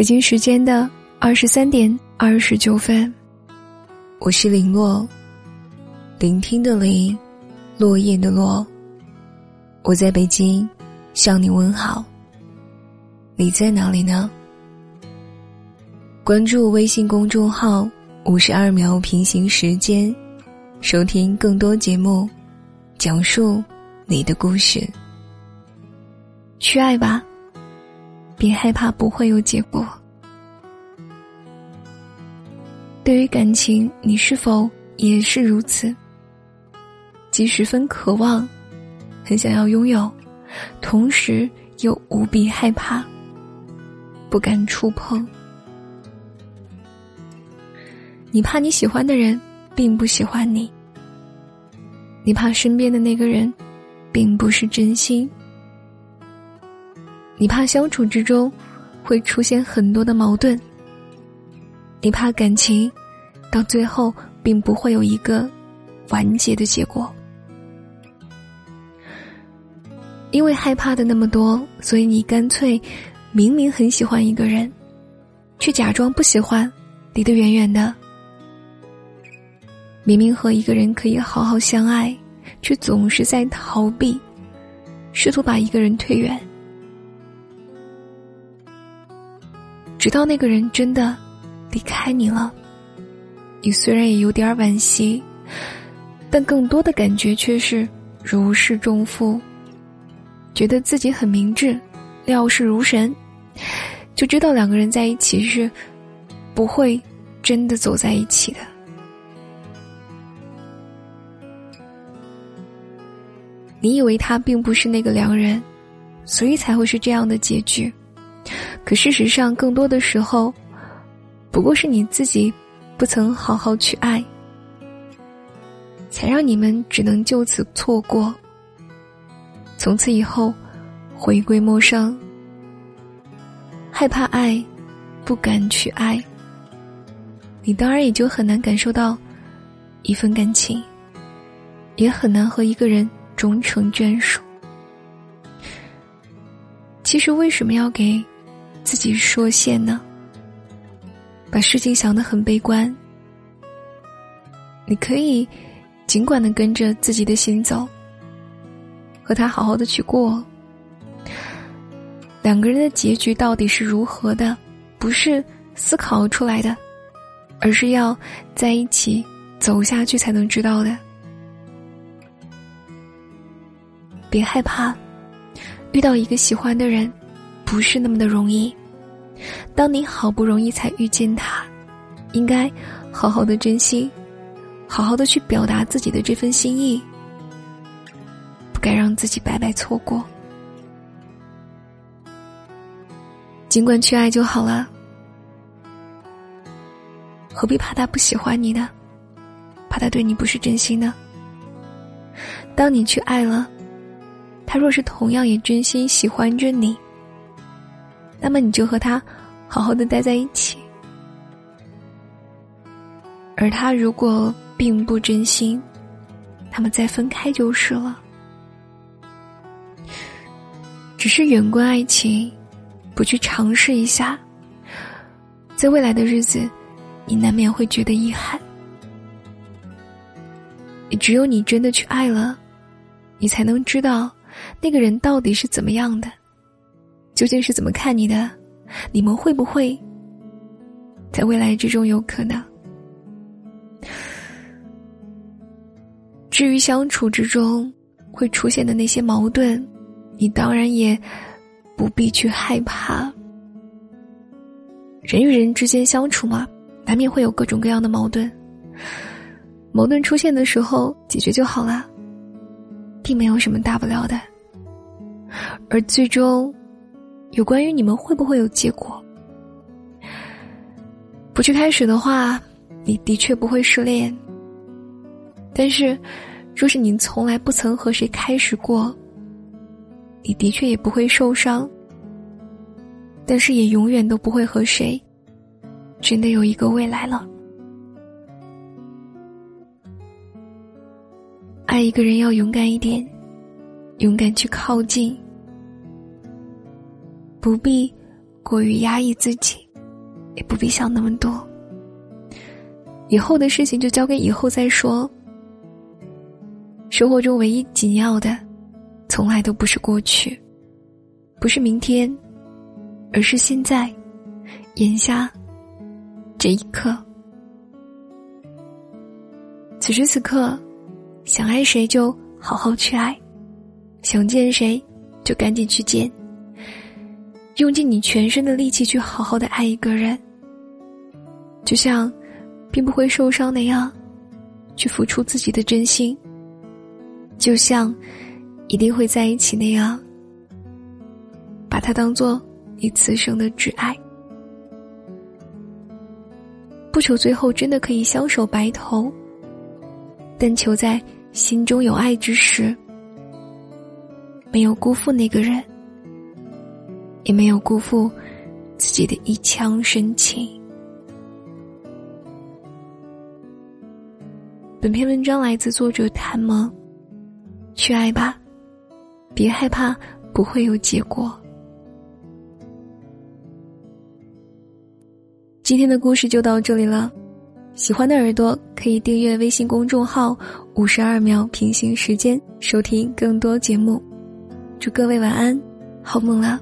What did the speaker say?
北京时间的二十三点二十九分，我是林洛，聆听的林，落叶的落。我在北京向你问好。你在哪里呢？关注微信公众号“五十二秒平行时间”，收听更多节目，讲述你的故事。去爱吧。别害怕不会有结果。对于感情，你是否也是如此？既十分渴望，很想要拥有，同时又无比害怕，不敢触碰。你怕你喜欢的人并不喜欢你，你怕身边的那个人并不是真心。你怕相处之中会出现很多的矛盾，你怕感情到最后并不会有一个完结的结果，因为害怕的那么多，所以你干脆明明很喜欢一个人，却假装不喜欢，离得远远的；明明和一个人可以好好相爱，却总是在逃避，试图把一个人推远。直到那个人真的离开你了，你虽然也有点惋惜，但更多的感觉却是如释重负，觉得自己很明智，料事如神，就知道两个人在一起是不会真的走在一起的。你以为他并不是那个良人，所以才会是这样的结局。可事实上，更多的时候，不过是你自己不曾好好去爱，才让你们只能就此错过。从此以后，回归陌生，害怕爱，不敢去爱，你当然也就很难感受到一份感情，也很难和一个人终成眷属。其实，为什么要给？自己说谢呢？把事情想得很悲观。你可以尽管的跟着自己的心走，和他好好的去过。两个人的结局到底是如何的，不是思考出来的，而是要在一起走下去才能知道的。别害怕，遇到一个喜欢的人，不是那么的容易。当你好不容易才遇见他，应该好好的珍惜，好好的去表达自己的这份心意，不该让自己白白错过。尽管去爱就好了，何必怕他不喜欢你呢？怕他对你不是真心呢？当你去爱了，他若是同样也真心喜欢着你。那么你就和他好好的待在一起，而他如果并不真心，那么再分开就是了。只是远观爱情，不去尝试一下，在未来的日子，你难免会觉得遗憾。也只有你真的去爱了，你才能知道那个人到底是怎么样的。究竟是怎么看你的？你们会不会在未来之中有可能？至于相处之中会出现的那些矛盾，你当然也不必去害怕。人与人之间相处嘛，难免会有各种各样的矛盾。矛盾出现的时候，解决就好了，并没有什么大不了的。而最终。有关于你们会不会有结果？不去开始的话，你的确不会失恋。但是，若是你从来不曾和谁开始过，你的确也不会受伤。但是，也永远都不会和谁真的有一个未来了。爱一个人要勇敢一点，勇敢去靠近。不必过于压抑自己。也不必想那么多。以后的事情就交给以后再说。生活中唯一紧要的，从来都不是过去，不是明天，而是现在，眼下，这一刻。此时此刻，想爱谁就好好去爱，想见谁就赶紧去见。用尽你全身的力气去好好的爱一个人，就像并不会受伤那样，去付出自己的真心。就像一定会在一起那样，把它当做你此生的挚爱，不求最后真的可以相守白头，但求在心中有爱之时，没有辜负那个人，也没有辜负自己的一腔深情。本篇文章来自作者谭萌。去爱吧，别害怕不会有结果。今天的故事就到这里了，喜欢的耳朵可以订阅微信公众号“五十二秒平行时间”，收听更多节目。祝各位晚安，好梦了。